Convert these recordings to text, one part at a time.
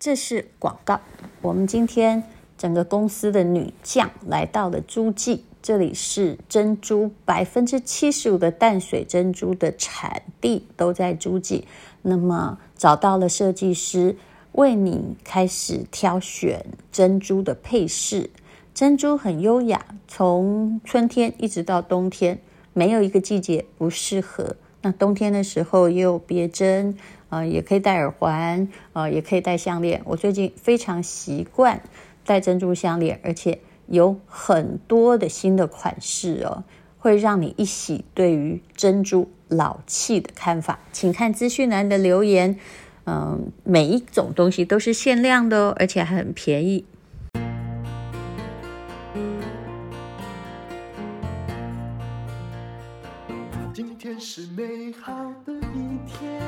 这是广告。我们今天整个公司的女将来到了诸暨，这里是珍珠百分之七十五的淡水珍珠的产地都在诸暨。那么找到了设计师，为你开始挑选珍珠的配饰。珍珠很优雅，从春天一直到冬天，没有一个季节不适合。那冬天的时候也有别针，呃，也可以戴耳环，呃，也可以戴项链。我最近非常习惯戴珍珠项链，而且有很多的新的款式哦，会让你一洗对于珍珠老气的看法。请看资讯栏的留言，嗯、每一种东西都是限量的哦，而且还很便宜。是美好的一天。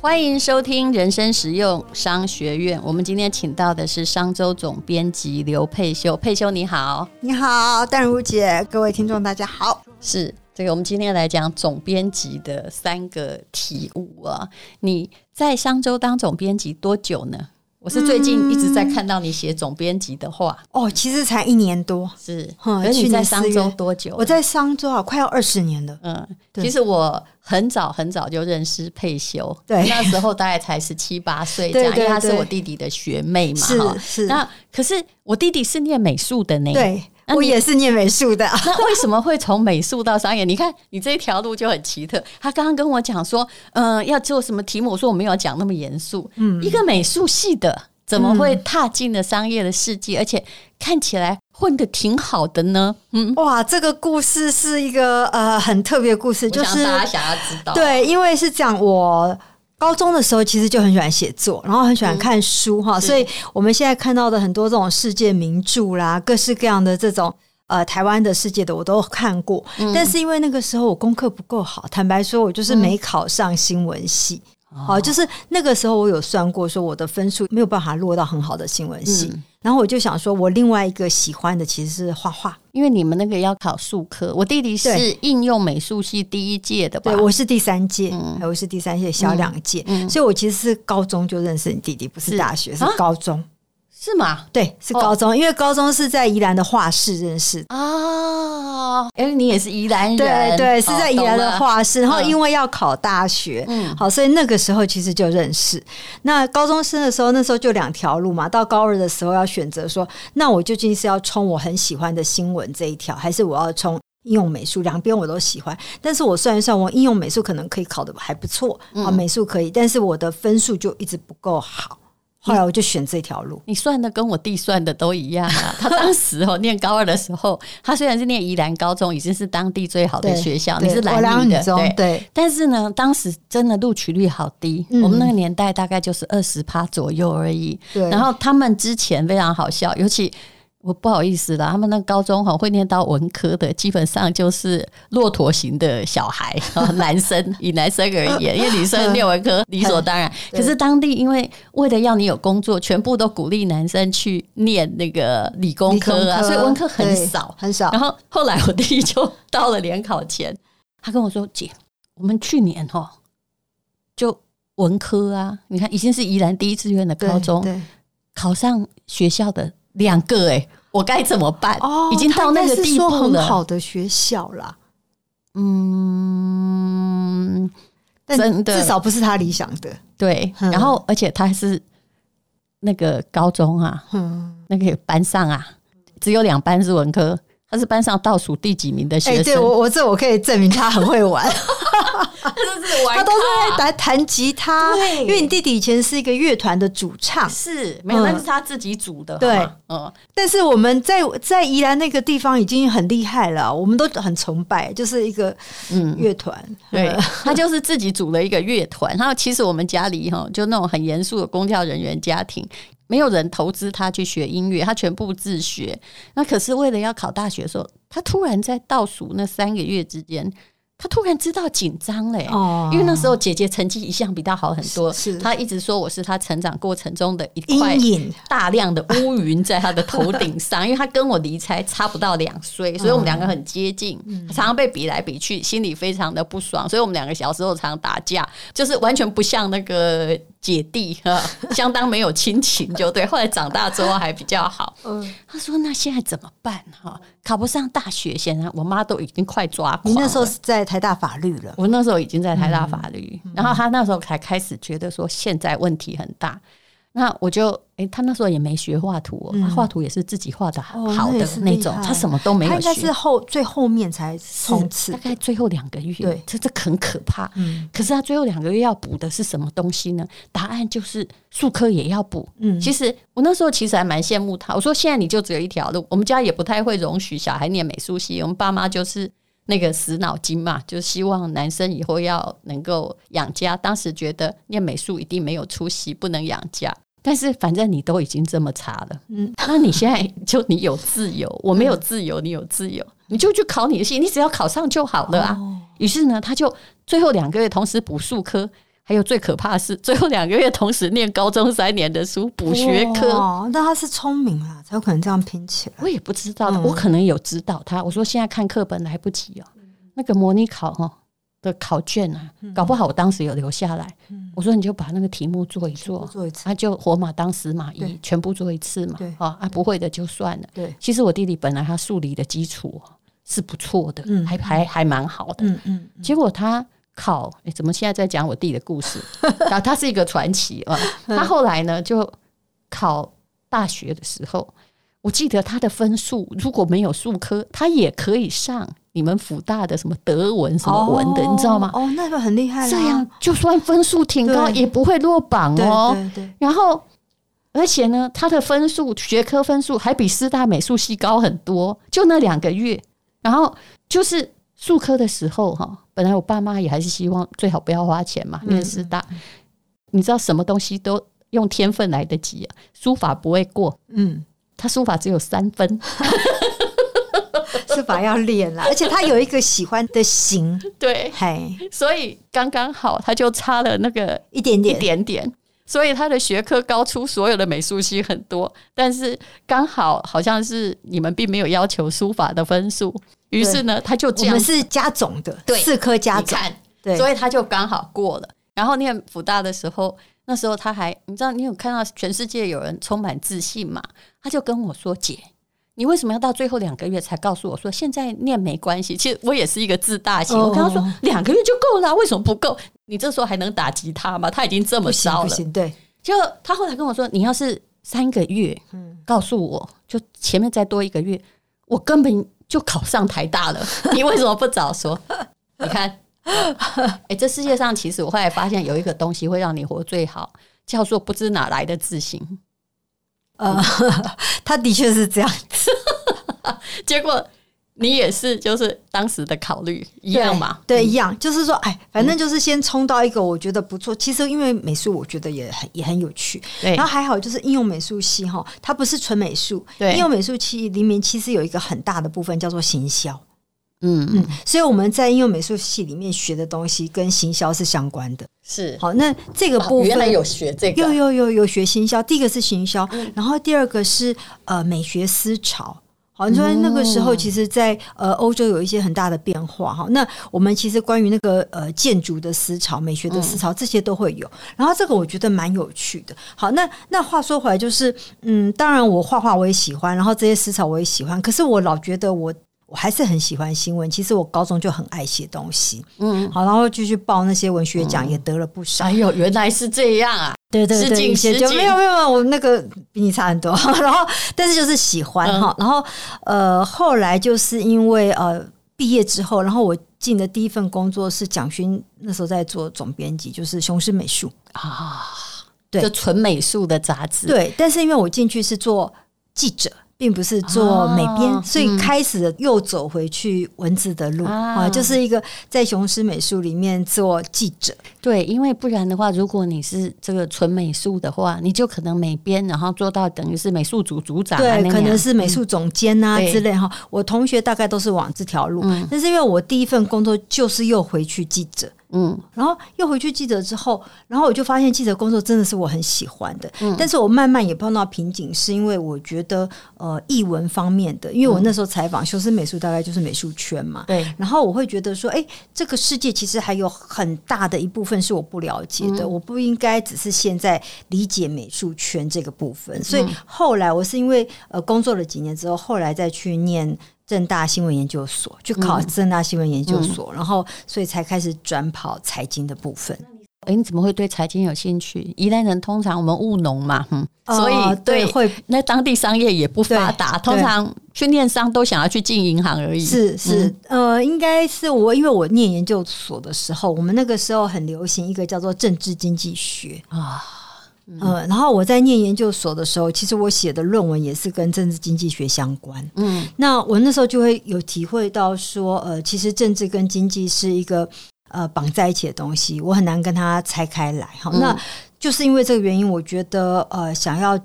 欢迎收听人生实用商学院。我们今天请到的是商周总编辑刘佩修。佩修你好，你好，淡如姐，各位听众大家好。是这个，我们今天来讲总编辑的三个体悟啊。你在商周当总编辑多久呢？我是最近一直在看到你写总编辑的话、嗯、哦，其实才一年多，是。而你在商周多久？我在商周啊，快要二十年了。嗯，其实我很早很早就认识佩修，对，那时候大概才十七八岁这样，因为她是我弟弟的学妹嘛，是是。那可是我弟弟是念美术的呢，对。我也是念美术的，那为什么会从美术到商业？你看你这一条路就很奇特。他刚刚跟我讲说，嗯、呃，要做什么题目？我说我没有讲那么严肃。嗯，一个美术系的怎么会踏进了商业的世界，嗯、而且看起来混得挺好的呢？嗯，哇，这个故事是一个呃很特别的故事，就是大家想要知道。对，因为是讲我。高中的时候，其实就很喜欢写作，然后很喜欢看书哈、嗯，所以我们现在看到的很多这种世界名著啦，各式各样的这种呃台湾的世界的我都看过、嗯，但是因为那个时候我功课不够好，坦白说，我就是没考上新闻系。嗯好，就是那个时候我有算过，说我的分数没有办法落到很好的新闻系、嗯，然后我就想说，我另外一个喜欢的其实是画画，因为你们那个要考术科。我弟弟是应用美术系第一届的吧？对，我是第三届，嗯，我是第三届，小两届、嗯，所以我其实是高中就认识你弟弟，不是大学，是，是高中。是吗？对，是高中，哦、因为高中是在宜兰的画室认识啊。因为你也是宜兰人，对对，是在宜兰的画室、哦。然后因为要考大学，嗯，好，所以那个时候其实就认识。那高中生的时候，那时候就两条路嘛。到高二的时候要选择说，那我究竟是要冲我很喜欢的新闻这一条，还是我要冲应用美术？两边我都喜欢，但是我算一算，我应用美术可能可以考的还不错，啊、嗯，美术可以，但是我的分数就一直不够好。后来我就选这条路。你算的跟我弟算的都一样啊。他当时哦，念高二的时候，他虽然是念宜兰高中，已经是当地最好的学校，你是兰女的，对，对。但是呢，当时真的录取率好低，嗯、我们那个年代大概就是二十趴左右而已。对。然后他们之前非常好笑，尤其。我不好意思啦，他们那高中哈会念到文科的，基本上就是骆驼型的小孩，男生 以男生而言，因为女生念文科理所当然。可是当地因为为了要你有工作，全部都鼓励男生去念那个理工科啊，所以文科很少很少。然后后来我弟就到了联考前，他跟我说：“姐，我们去年哈就文科啊，你看已经是宜兰第一志愿的高中，考上学校的。”两个哎、欸，我该怎么办？哦，已经到那个地步了。很好的学校啦，嗯，真的，至少不是他理想的。对，然后而且他是那个高中啊，嗯，那个班上啊，只有两班是文科。他是班上倒数第几名的学生？欸、对我，我这我可以证明他很会玩。他都是玩，他都是在弹吉他。对，因为你弟弟以前是一个乐团的主唱，是没有，那是他自己组的。对，嗯。但是我们在在宜兰那个地方已经很厉害了，我们都很崇拜，就是一个嗯乐团。对，他就是自己组了一个乐团。然后其实我们家里哈，就那种很严肃的公教人员家庭。没有人投资他去学音乐，他全部自学。那可是为了要考大学的时候，他突然在倒数那三个月之间，他突然知道紧张嘞。哦，因为那时候姐姐成绩一向比他好很多，是他一直说我是他成长过程中的一块大量的乌云在他的头顶上。因为他跟我离才差不到两岁，所以我们两个很接近，常常被比来比去，心里非常的不爽。所以我们两个小时候常常打架，就是完全不像那个。姐弟哈，相当没有亲情，就对。后来长大之后还比较好。嗯，他说：“那现在怎么办？哈，考不上大学，现在我妈都已经快抓狂了。”你那时候是在台大法律了，我那时候已经在台大法律，嗯、然后他那时候才开始觉得说现在问题很大。那我就哎、欸，他那时候也没学画图、喔，嗯、他画图也是自己画的好的那种，他什么都没有学。他应该是后最后面才冲刺，大概最后两个月，对，这这很可怕。嗯，可是他最后两个月要补的是什么东西呢？答案就是术科也要补。嗯，其实我那时候其实还蛮羡慕他。我说现在你就只有一条路，我们家也不太会容许小孩念美术系，我们爸妈就是那个死脑筋嘛，就希望男生以后要能够养家。当时觉得念美术一定没有出息，不能养家。但是反正你都已经这么差了，嗯，那你现在就你有自由，我没有自由，你有自由，你就去考你的戏，你只要考上就好了啊。于是呢，他就最后两个月同时补数科，还有最可怕的是最后两个月同时念高中三年的书补学科。哦，那他是聪明啊，才有可能这样拼起来。我也不知道，我可能有指导他。我说现在看课本来不及哦，那个模拟考哈。的考卷啊，搞不好我当时有留下来。嗯、我说你就把那个题目做一做，做一次，他、啊、就活马当死马医，全部做一次嘛。对啊，不会的就算了。对，其实我弟弟本来他数理的基础是不错的，嗯、还还还蛮好的。嗯嗯。嗯结果他考，哎、欸，怎么现在在讲我弟的故事？啊，他是一个传奇啊。他后来呢，就考大学的时候，我记得他的分数如果没有数科，他也可以上。你们辅大的什么德文什么文的，哦、你知道吗？哦，那个很厉害。这样就算分数挺高，也不会落榜哦。对对对。然后，而且呢，他的分数学科分数还比师大美术系高很多。就那两个月，然后就是术科的时候哈，本来我爸妈也还是希望最好不要花钱嘛，念师大。嗯、你知道什么东西都用天分来得及啊？书法不会过，嗯，他书法只有三分。书法要练啦，而且他有一个喜欢的型，对，嘿，所以刚刚好，他就差了那个一点点，一点点，所以他的学科高出所有的美术系很多，但是刚好好像是你们并没有要求书法的分数，于是呢，他就这样，我们是加总的，对，四科加总，对，所以他就刚好过了。然后念辅大的时候，那时候他还，你知道，你有看到全世界有人充满自信嘛？他就跟我说：“姐。”你为什么要到最后两个月才告诉我说现在念没关系？其实我也是一个自大型，我跟他说两个月就够了，为什么不够？你这时候还能打击他吗？他已经这么烧了，对。就他后来跟我说，你要是三个月，告诉我就前面再多一个月，我根本就考上台大了。你为什么不早说？你看，哎，这世界上其实我后来发现有一个东西会让你活最好，叫做不知哪来的自信。呃，他的确是这样子，结果你也是，就是当时的考虑一样嘛？对，一样，就是说，哎，反正就是先冲到一个我觉得不错。其实因为美术，我觉得也很也很有趣。对，然后还好就是应用美术系哈，它不是纯美术。对，应用美术系里面其实有一个很大的部分叫做行销。嗯嗯，所以我们在应用美术系里面学的东西跟行销是相关的。是，好，那这个部分、哦、原来有学这个，有有有有学行销。第一个是行销，嗯、然后第二个是呃美学思潮。好，你说那个时候，其实在，在呃欧洲有一些很大的变化。哈，那我们其实关于那个呃建筑的思潮、美学的思潮，这些都会有。然后这个我觉得蛮有趣的。好，那那话说回来，就是嗯，当然我画画我也喜欢，然后这些思潮我也喜欢。可是我老觉得我。我还是很喜欢新闻。其实我高中就很爱写东西，嗯，好，然后继续报那些文学奖，也得了不少。哎呦，原来是这样啊！对对对，一些就没有没有，我那个比你差很多。然后，但是就是喜欢哈。然后，呃，后来就是因为呃毕业之后，然后我进的第一份工作是蒋勋那时候在做总编辑，就是《雄狮美术》啊，对，就纯美术的杂志。对，但是因为我进去是做记者。并不是做美编，啊、所以开始又走回去文字的路啊，就是一个在雄狮美术里面做记者。对，因为不然的话，如果你是这个纯美术的话，你就可能美编，然后做到等于是美术组组长，对，可能是美术总监啊之类哈。嗯、我同学大概都是往这条路，嗯、但是因为我第一份工作就是又回去记者。嗯，然后又回去记者之后，然后我就发现记者工作真的是我很喜欢的。嗯，但是我慢慢也碰到瓶颈，是因为我觉得呃，译文方面的，因为我那时候采访修身美术，大概就是美术圈嘛。对。然后我会觉得说，哎，这个世界其实还有很大的一部分是我不了解的，我不应该只是现在理解美术圈这个部分。所以后来我是因为呃工作了几年之后，后来再去念。政大新闻研究所去考正大新闻研究所，然后所以才开始转跑财经的部分。哎，你怎么会对财经有兴趣？宜兰人通常我们务农嘛，嗯，所以对，对会那当地商业也不发达，通常去念商都想要去进银行而已。是是，嗯、呃，应该是我，因为我念研究所的时候，我们那个时候很流行一个叫做政治经济学啊。嗯、呃，然后我在念研究所的时候，其实我写的论文也是跟政治经济学相关。嗯，那我那时候就会有体会到说，呃，其实政治跟经济是一个呃绑在一起的东西，我很难跟它拆开来。好，那就是因为这个原因，我觉得呃，想要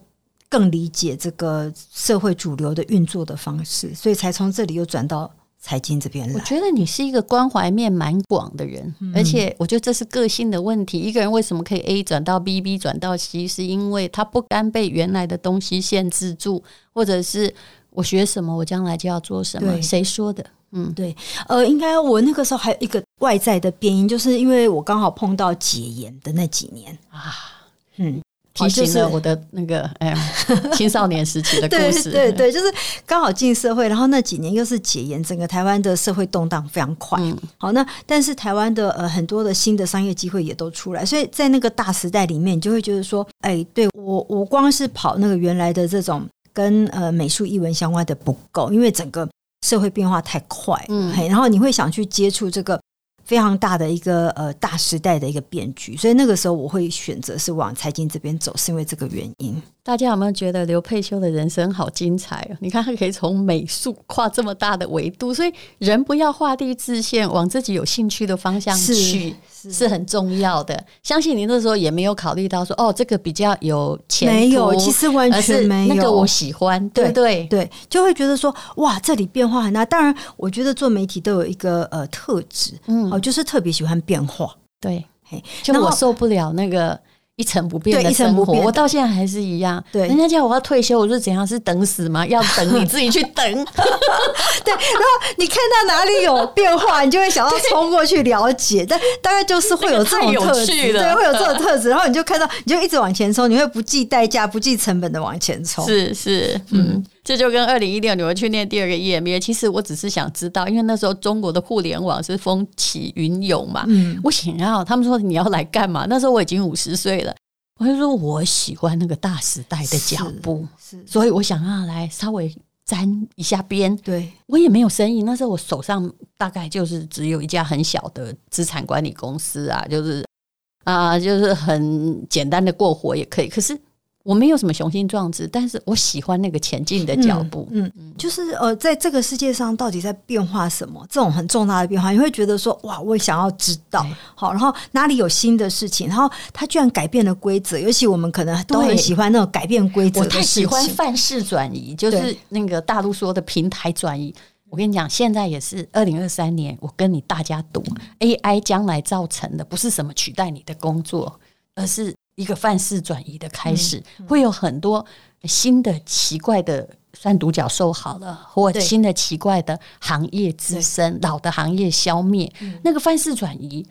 更理解这个社会主流的运作的方式，所以才从这里又转到。财经这边来，我觉得你是一个关怀面蛮广的人，嗯、而且我觉得这是个性的问题。一个人为什么可以 A 转到 B，B 转到 C，是因为他不甘被原来的东西限制住，或者是我学什么，我将来就要做什么。谁说的？嗯，对，呃，应该我那个时候还有一个外在的变因，就是因为我刚好碰到解严的那几年啊，嗯。提醒了我的那个哎，青少年时期的 故事。对对对，就是刚好进社会，然后那几年又是解严，整个台湾的社会动荡非常快。嗯、好，那但是台湾的呃很多的新的商业机会也都出来，所以在那个大时代里面，你就会觉得说，哎，对我我光是跑那个原来的这种跟呃美术艺文相关的不够，因为整个社会变化太快。嗯，然后你会想去接触这个。非常大的一个呃大时代的一个变局，所以那个时候我会选择是往财经这边走，是因为这个原因。大家有没有觉得刘佩秋的人生好精彩啊？你看他可以从美术跨这么大的维度，所以人不要画地自限，往自己有兴趣的方向去是，很重要的。相信你那时候也没有考虑到说哦，这个比较有前途，没有，其实完全没有。那个我喜欢，对对对，就会觉得说哇，这里变化很大。当然，我觉得做媒体都有一个呃特质，嗯。哦就是特别喜欢变化，对，就我受不了那个一成不变的生活，我到现在还是一样。对，人家叫我要退休，我说怎样是等死吗？要等你自己去等。对，然后你看到哪里有变化，你就会想要冲过去了解。但大概就是会有这种特质，对，会有这种特质。然后你就看到，你就一直往前冲，你会不计代价、不计成本的往前冲。是是，嗯。这就跟二零一六年我去念第二个 EMBA，其实我只是想知道，因为那时候中国的互联网是风起云涌嘛，嗯，我想要他们说你要来干嘛？那时候我已经五十岁了，我就说我喜欢那个大时代的脚步，所以我想要来稍微沾一下边。对，我也没有生意，那时候我手上大概就是只有一家很小的资产管理公司啊，就是啊，就是很简单的过活也可以，可是。我没有什么雄心壮志，但是我喜欢那个前进的脚步。嗯，嗯，就是呃，在这个世界上到底在变化什么？这种很重大的变化，你会觉得说哇，我也想要知道。好，然后哪里有新的事情？然后他居然改变了规则，尤其我们可能都很喜欢那种改变规则。我太喜欢范式转移，就是那个大陆说的平台转移。我跟你讲，现在也是二零二三年，我跟你大家赌，AI 将来造成的不是什么取代你的工作，而是。一个范式转移的开始，会有很多新的奇怪的，算独角兽好了，或新的奇怪的行业滋生，老的行业消灭，那个范式转移，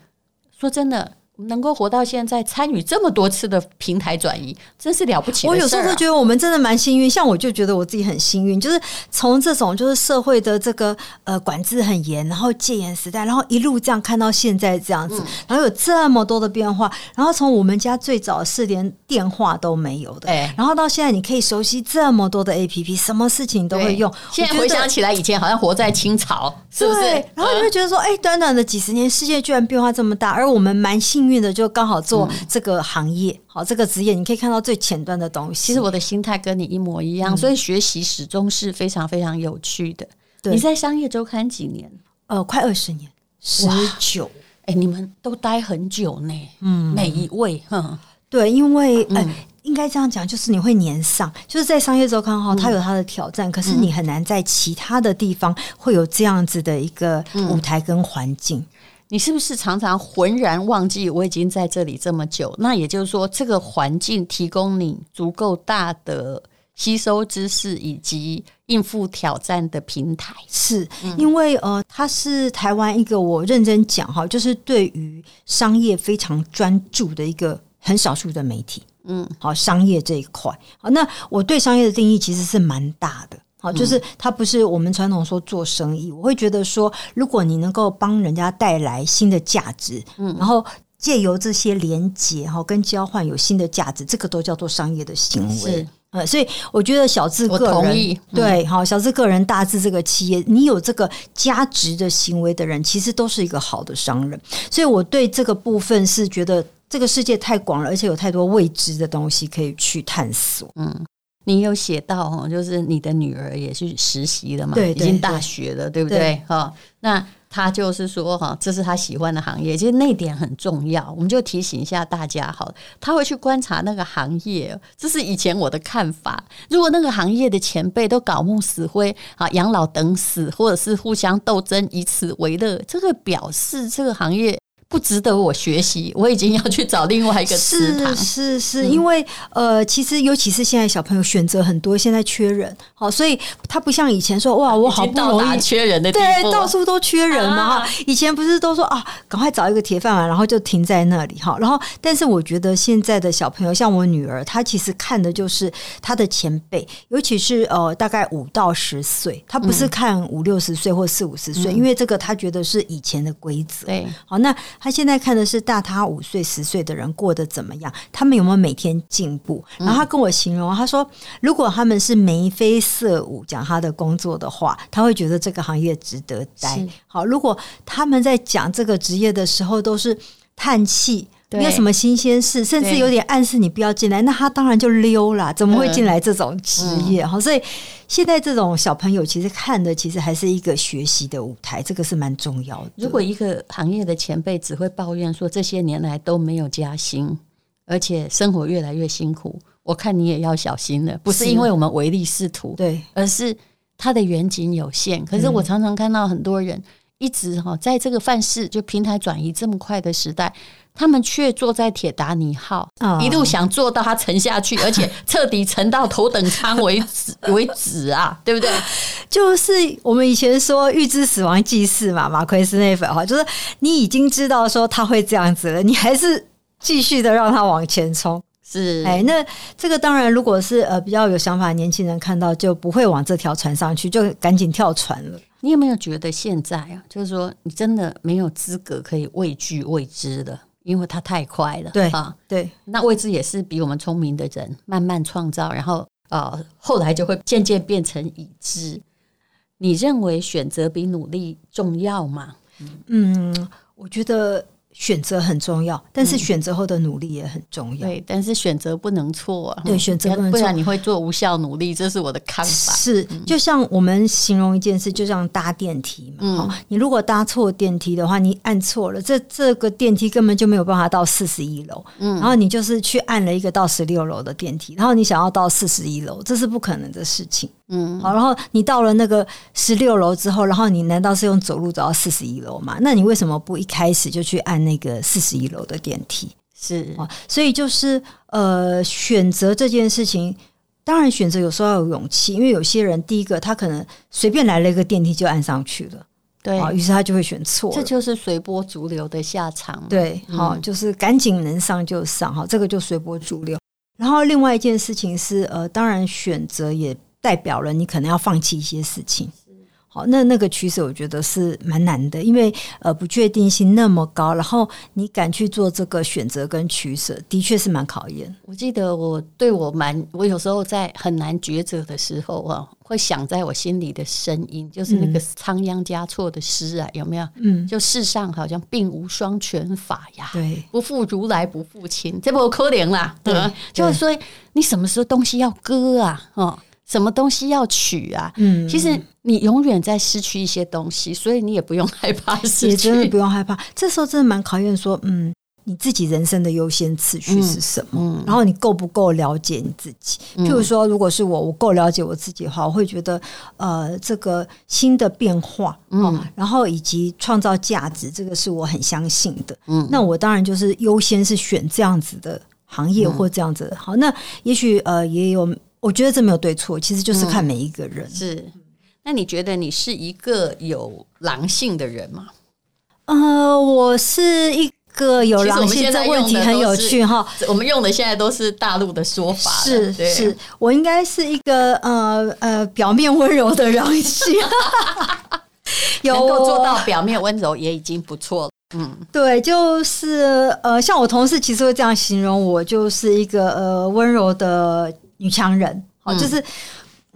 说真的。能够活到现在，参与这么多次的平台转移，真是了不起啊。我有时候都觉得我们真的蛮幸运，像我就觉得我自己很幸运，就是从这种就是社会的这个呃管制很严，然后戒严时代，然后一路这样看到现在这样子，嗯、然后有这么多的变化，然后从我们家最早是连电话都没有的，欸、然后到现在你可以熟悉这么多的 APP，什么事情都会用。现在回想起来，以前好像活在清朝，是不是？然后你会觉得说，哎、欸，短短的几十年，世界居然变化这么大，而我们蛮幸运。的就刚好做这个行业，嗯、好这个职业，你可以看到最前端的东西。其实我的心态跟你一模一样，嗯、所以学习始终是非常非常有趣的。对你在商业周刊几年？呃，快二十年，十九。哎，你们都待很久呢。嗯，每一位，嗯，对，因为呃，嗯、应该这样讲，就是你会年上，就是在商业周刊哈，它有它的挑战，嗯、可是你很难在其他的地方会有这样子的一个舞台跟环境。你是不是常常浑然忘记我已经在这里这么久？那也就是说，这个环境提供你足够大的吸收知识以及应付挑战的平台。是因为呃，它是台湾一个我认真讲哈，就是对于商业非常专注的一个很少数的媒体。嗯，好，商业这一块，好，那我对商业的定义其实是蛮大的。好，就是它不是我们传统说做生意，我会觉得说，如果你能够帮人家带来新的价值，嗯，然后借由这些连接哈跟交换有新的价值，这个都叫做商业的行为。是，呃，所以我觉得小智个人，同意对，好，小智个人，大致这个企业，你有这个价值的行为的人，其实都是一个好的商人。所以我对这个部分是觉得这个世界太广了，而且有太多未知的东西可以去探索。嗯。你有写到哈，就是你的女儿也去实习了嘛？对，已经大学了，对不对？哈，那他就是说哈，这是他喜欢的行业，其实那点很重要。我们就提醒一下大家，好，他会去观察那个行业，这是以前我的看法。如果那个行业的前辈都搞木死灰啊，养老等死，或者是互相斗争，以此为乐，这个表示这个行业。不值得我学习，我已经要去找另外一个池塘。是是是，嗯、因为呃，其实尤其是现在小朋友选择很多，现在缺人，好，所以他不像以前说哇，我好不容易缺人的，对，到处都缺人嘛。啊、以前不是都说啊，赶快找一个铁饭碗，然后就停在那里哈。然后，但是我觉得现在的小朋友，像我女儿，她其实看的就是她的前辈，尤其是呃，大概五到十岁，她不是看五六十岁或四五十岁，嗯、因为这个她觉得是以前的规则。对，好那。他现在看的是大他五岁、十岁的人过得怎么样，他们有没有每天进步？然后他跟我形容，他说，如果他们是眉飞色舞讲他的工作的话，他会觉得这个行业值得待。好，如果他们在讲这个职业的时候都是叹气。没有什么新鲜事，甚至有点暗示你不要进来，那他当然就溜了。怎么会进来这种职业？哈、嗯，所以现在这种小朋友其实看的其实还是一个学习的舞台，这个是蛮重要的。如果一个行业的前辈只会抱怨说这些年来都没有加薪，而且生活越来越辛苦，我看你也要小心了。不是因为我们唯利是图，对，而是他的远景有限。可是我常常看到很多人一直哈，在这个范式就平台转移这么快的时代。他们却坐在铁达尼号，一路想坐到它沉下去，而且彻底沉到头等舱为止 为止啊，对不对？就是我们以前说预知死亡即逝嘛，马奎斯那本话，就是你已经知道说他会这样子了，你还是继续的让他往前冲。是，哎，那这个当然，如果是呃比较有想法的年轻人看到，就不会往这条船上去，就赶紧跳船了。你有没有觉得现在啊，就是说你真的没有资格可以畏惧未知的？因为它太快了，对啊，对，那位置也是比我们聪明的人慢慢创造，然后呃，后来就会渐渐变成已知。你认为选择比努力重要吗？嗯，我觉得。选择很重要，但是选择后的努力也很重要。嗯、对，但是选择不能错啊。对，选择不能错，不然你会做无效努力，这是我的看法。是，就像我们形容一件事，就像搭电梯嘛。嗯、你如果搭错电梯的话，你按错了，这这个电梯根本就没有办法到四十一楼。嗯，然后你就是去按了一个到十六楼的电梯，然后你想要到四十一楼，这是不可能的事情。嗯，好，然后你到了那个十六楼之后，然后你难道是用走路走到四十一楼吗？那你为什么不一开始就去按那个四十一楼的电梯？是啊，所以就是呃，选择这件事情，当然选择有时候要有勇气，因为有些人第一个他可能随便来了一个电梯就按上去了，对，于是他就会选错，这就是随波逐流的下场。对，好，嗯，就是赶紧能上就上，哈，这个就随波逐流。然后另外一件事情是，呃，当然选择也。代表了你可能要放弃一些事情，好，那那个取舍我觉得是蛮难的，因为呃不确定性那么高，然后你敢去做这个选择跟取舍，的确是蛮考验。我记得我对我蛮，我有时候在很难抉择的时候啊，会想在我心里的声音，就是那个仓央嘉措的诗啊，有没有？嗯，就世上好像并无双全法呀，对，不负如来不负卿，这不可怜啦，对吧？就是说你什么时候东西要割啊，哦。什么东西要取啊？嗯，其实你永远在失去一些东西，所以你也不用害怕失 去，也真的不用害怕。这时候真的蛮考验说，嗯，你自己人生的优先次序是什么？嗯嗯、然后你够不够了解你自己？譬如说，如果是我，我够了解我自己的话，我会觉得，呃，这个新的变化，嗯，然后以及创造价值，这个是我很相信的。嗯，那我当然就是优先是选这样子的行业或这样子的。好，那也许呃也有，我觉得这没有对错，其实就是看每一个人。嗯、是，那你觉得你是一个有狼性的人吗？呃，我是一。个有狼性，这问题很有趣哈。我们用的现在都是大陆的说法，是是，我应该是一个呃呃表面温柔的狼性，有能够做到表面温柔也已经不错了。嗯，对，就是呃，像我同事其实会这样形容我，就是一个呃温柔的女强人，好，就是。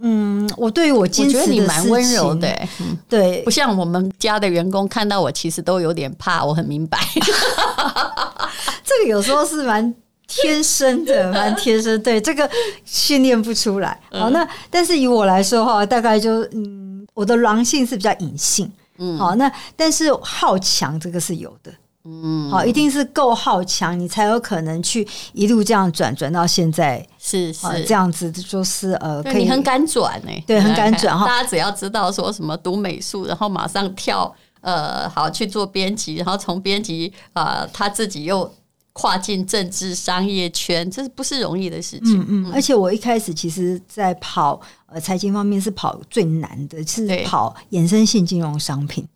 嗯，我对于我坚持的，我觉得你蛮温柔的，嗯，对，不像我们家的员工看到我，其实都有点怕。我很明白，这个有时候是蛮天生的，蛮天生。对，这个训练不出来。好，那但是以我来说哈，大概就嗯，我的狼性是比较隐性。嗯，好，那但是好强这个是有的。嗯，好，一定是够好强，你才有可能去一路这样转转到现在，是是这样子，就是呃，可以你很敢转呢，对，很敢转哈。大家只要知道说什么读美术，然后马上跳，呃，好去做编辑，然后从编辑啊，他自己又跨进政治商业圈，这是不是容易的事情？嗯嗯。而且我一开始其实，在跑呃财经方面是跑最难的，是跑衍生性金融商品啊。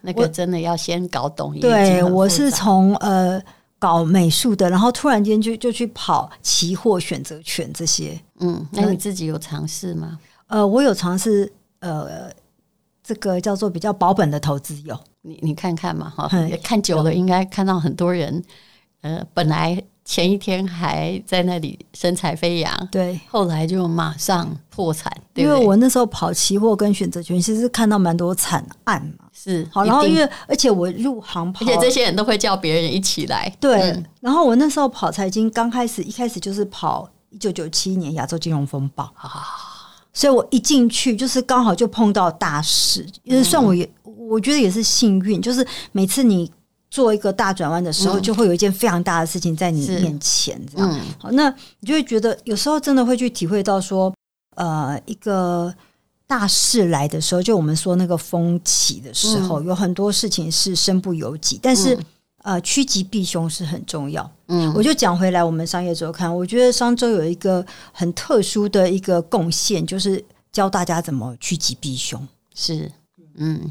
那个真的要先搞懂一点。对，我是从呃搞美术的，然后突然间就就去跑期货、选择权这些。嗯，那你自己有尝试吗？呃，我有尝试，呃，这个叫做比较保本的投资有。你你看看嘛，哈，看久了应该看到很多人，呃，本来。前一天还在那里神采飞扬，对，后来就马上破产，对对，因为我那时候跑期货跟选择权，其实是看到蛮多惨案嘛。是，好，然后因为而且我入行跑，而且这些人都会叫别人一起来。对，嗯、然后我那时候跑财经，刚开始一开始就是跑一九九七年亚洲金融风暴啊，所以我一进去就是刚好就碰到大事，因为算我也、嗯、我觉得也是幸运，就是每次你。做一个大转弯的时候，就会有一件非常大的事情在你面前，这样。嗯、好，那你就会觉得有时候真的会去体会到说，呃，一个大事来的时候，就我们说那个风起的时候，嗯、有很多事情是身不由己，但是、嗯、呃，趋吉避凶是很重要。嗯，我就讲回来，我们商业周刊，我觉得商周有一个很特殊的一个贡献，就是教大家怎么趋吉避凶。是，嗯。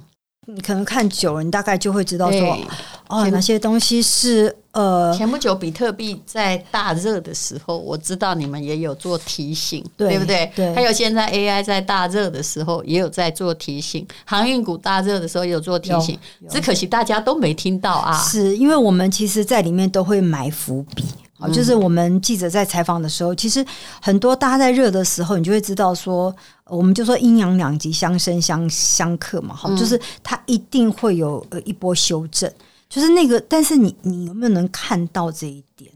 你可能看久了，你大概就会知道说，对哦，哪些东西是呃。前不久比特币在大热的时候，我知道你们也有做提醒，对，对不对？对。还有现在 AI 在大热的时候，也有在做提醒。航运股大热的时候也有做提醒，只可惜大家都没听到啊。是因为我们其实在里面都会埋伏笔。就是我们记者在采访的时候，其实很多大家在热的时候，你就会知道说，我们就说阴阳两极相生相相克嘛，好，就是它一定会有呃一波修正，就是那个，但是你你有没有能看到这一点？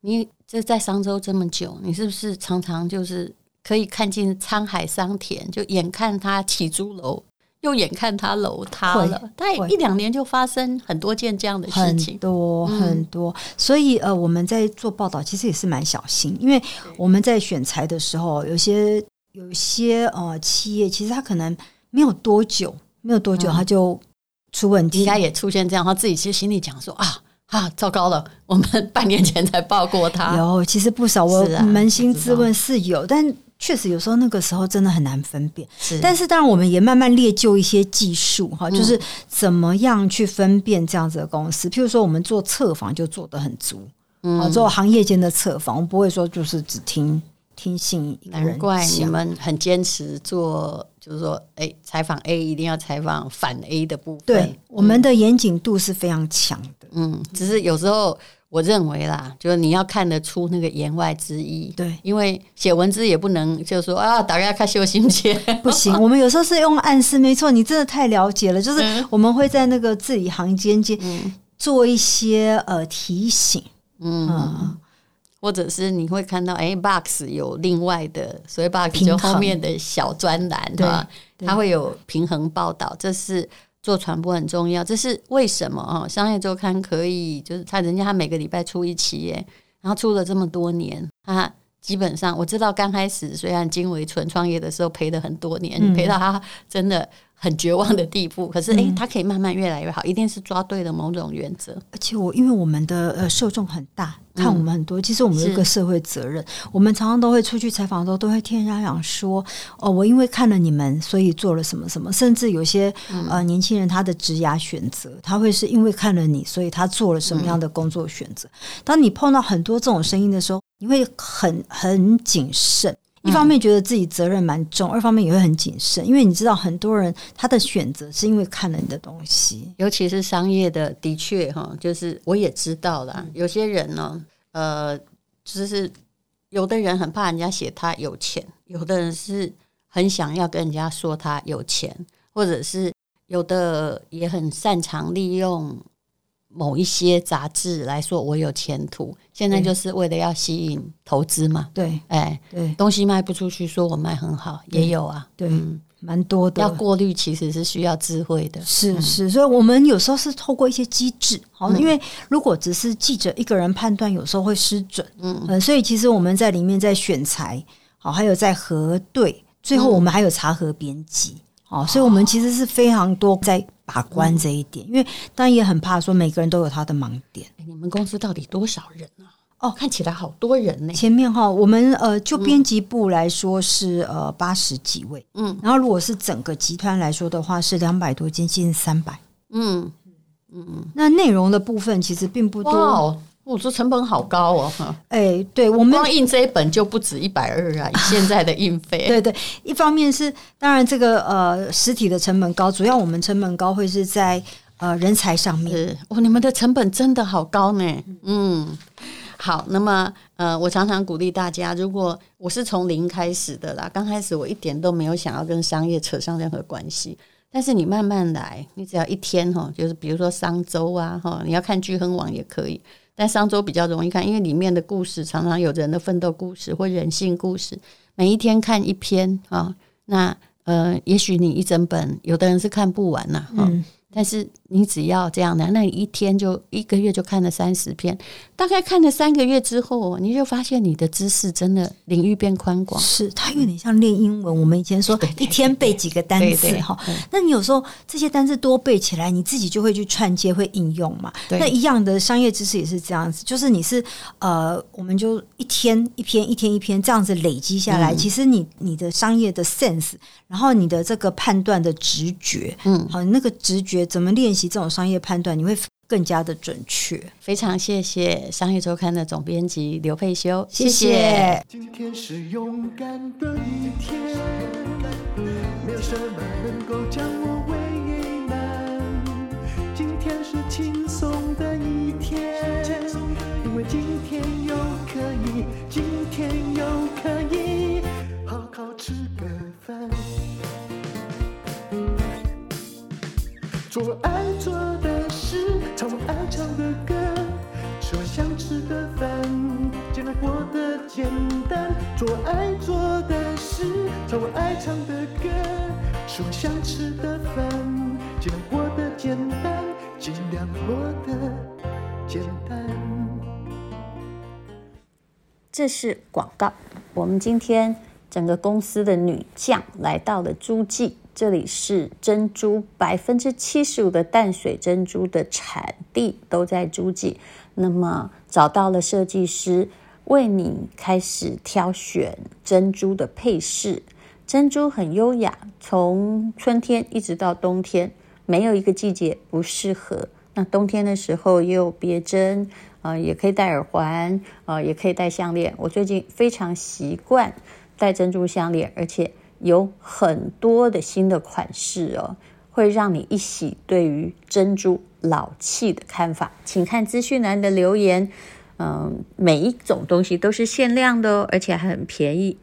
你这在商周这么久，你是不是常常就是可以看见沧海桑田，就眼看它起朱楼？又眼看他楼塌了，大概一两年就发生很多件这样的事情，很多很多。所以呃，我们在做报道其实也是蛮小心，因为我们在选材的时候，有些有些呃企业，其实他可能没有多久，没有多久他就出问题，应该也出现这样，他自己其实心里讲说啊啊，糟糕了，我们半年前才报过他。有，其实不少，我扪心自问是有，但。确实，有时候那个时候真的很难分辨。是，但是当然，我们也慢慢列就一些技术哈，就是怎么样去分辨这样子的公司。譬如说，我们做测访就做得很足，嗯，做行业间的测访，我们不会说就是只听听信一个人。难怪你们很坚持做，就是说，哎，采访 A 一定要采访反 A 的部分。对，我们的严谨度是非常强的。嗯，只是有时候。我认为啦，就是你要看得出那个言外之意，对，因为写文字也不能就是说啊，大家看修心切，不行。我们有时候是用暗示，没错，你真的太了解了。就是我们会在那个字里行间间做一些呃提醒，嗯，嗯或者是你会看到哎，box 有另外的，所以 box 就后面的小专栏，对吧？它会有平衡报道，这是。做传播很重要。这是为什么啊？商业周刊可以就是他人家他每个礼拜出一期耶，然后出了这么多年，他基本上我知道刚开始虽然金维纯创业的时候赔了很多年，赔到他真的。很绝望的地步，可是诶，他可以慢慢越来越好，一定是抓对了某种原则。而且我因为我们的呃受众很大，看我们很多，其实我们有一个社会责任。我们常常都会出去采访的时候，都会听人家讲说：“哦，我因为看了你们，所以做了什么什么。”甚至有些呃年轻人，他的职涯选择，他会是因为看了你，所以他做了什么样的工作选择。当你碰到很多这种声音的时候，你会很很谨慎。一方面觉得自己责任蛮重，二方面也会很谨慎，因为你知道很多人他的选择是因为看了你的东西，尤其是商业的，的确哈，就是我也知道了，有些人呢，呃，就是有的人很怕人家写他有钱，有的人是很想要跟人家说他有钱，或者是有的也很擅长利用。某一些杂志来说，我有前途。现在就是为了要吸引投资嘛。对，哎，对，东西卖不出去，说我卖很好，也有啊。对，嗯，蛮多的。要过滤，其实是需要智慧的。是是，所以我们有时候是透过一些机制，好，因为如果只是记者一个人判断，有时候会失准。嗯，所以其实我们在里面在选材，好，还有在核对，最后我们还有查核编辑。哦，所以我们其实是非常多在把关这一点，嗯、因为当然也很怕说每个人都有他的盲点。你们公司到底多少人啊？哦，看起来好多人呢。前面哈，我们呃就编辑部来说是呃八十几位，嗯，然后如果是整个集团来说的话是两百多，接近三百，嗯嗯嗯。那内容的部分其实并不多。我说成本好高哦，哎，对我们光印这一本就不止一百二啊，以现在的运费。对对，一方面是当然这个呃实体的成本高，主要我们成本高会是在呃人才上面。哦，你们的成本真的好高呢。嗯，好，那么呃，我常常鼓励大家，如果我是从零开始的啦，刚开始我一点都没有想要跟商业扯上任何关系，但是你慢慢来，你只要一天哈，就是比如说商周啊哈，你要看巨亨网也可以。但商周比较容易看，因为里面的故事常常有人的奋斗故事或人性故事。每一天看一篇啊，那呃，也许你一整本，有的人是看不完呐，啊。嗯但是你只要这样的，那你一天就一个月就看了三十篇，大概看了三个月之后，你就发现你的知识真的领域变宽广。是，它有点像练英文。我们以前说一天背几个单词哈，那你有时候这些单词多背起来，你自己就会去串接，会应用嘛。那一样的商业知识也是这样子，就是你是呃，我们就一天一篇，一天一篇这样子累积下来，嗯、其实你你的商业的 sense，然后你的这个判断的直觉，嗯，好，那个直觉。怎么练习这种商业判断，你会更加的准确。非常谢谢商业周刊的总编辑刘佩修，谢谢。今天是勇敢的一天，没有什么能够将我为难。今天是轻松的一天，因为今天又可以，今天又可以好好吃个饭。做爱的饭，尽量过得简单。做爱做的事，唱我爱唱的歌，吃我想吃的饭，尽量过得简单，尽量过得简单。这是广告。我们今天整个公司的女将来到了诸暨。这里是珍珠，百分之七十五的淡水珍珠的产地都在诸暨。那么找到了设计师，为你开始挑选珍珠的配饰。珍珠很优雅，从春天一直到冬天，没有一个季节不适合。那冬天的时候也有别针，啊、也可以戴耳环，啊、也可以戴项链。我最近非常习惯戴珍珠项链，而且。有很多的新的款式哦，会让你一喜对于珍珠老气的看法。请看资讯栏的留言，嗯，每一种东西都是限量的哦，而且还很便宜。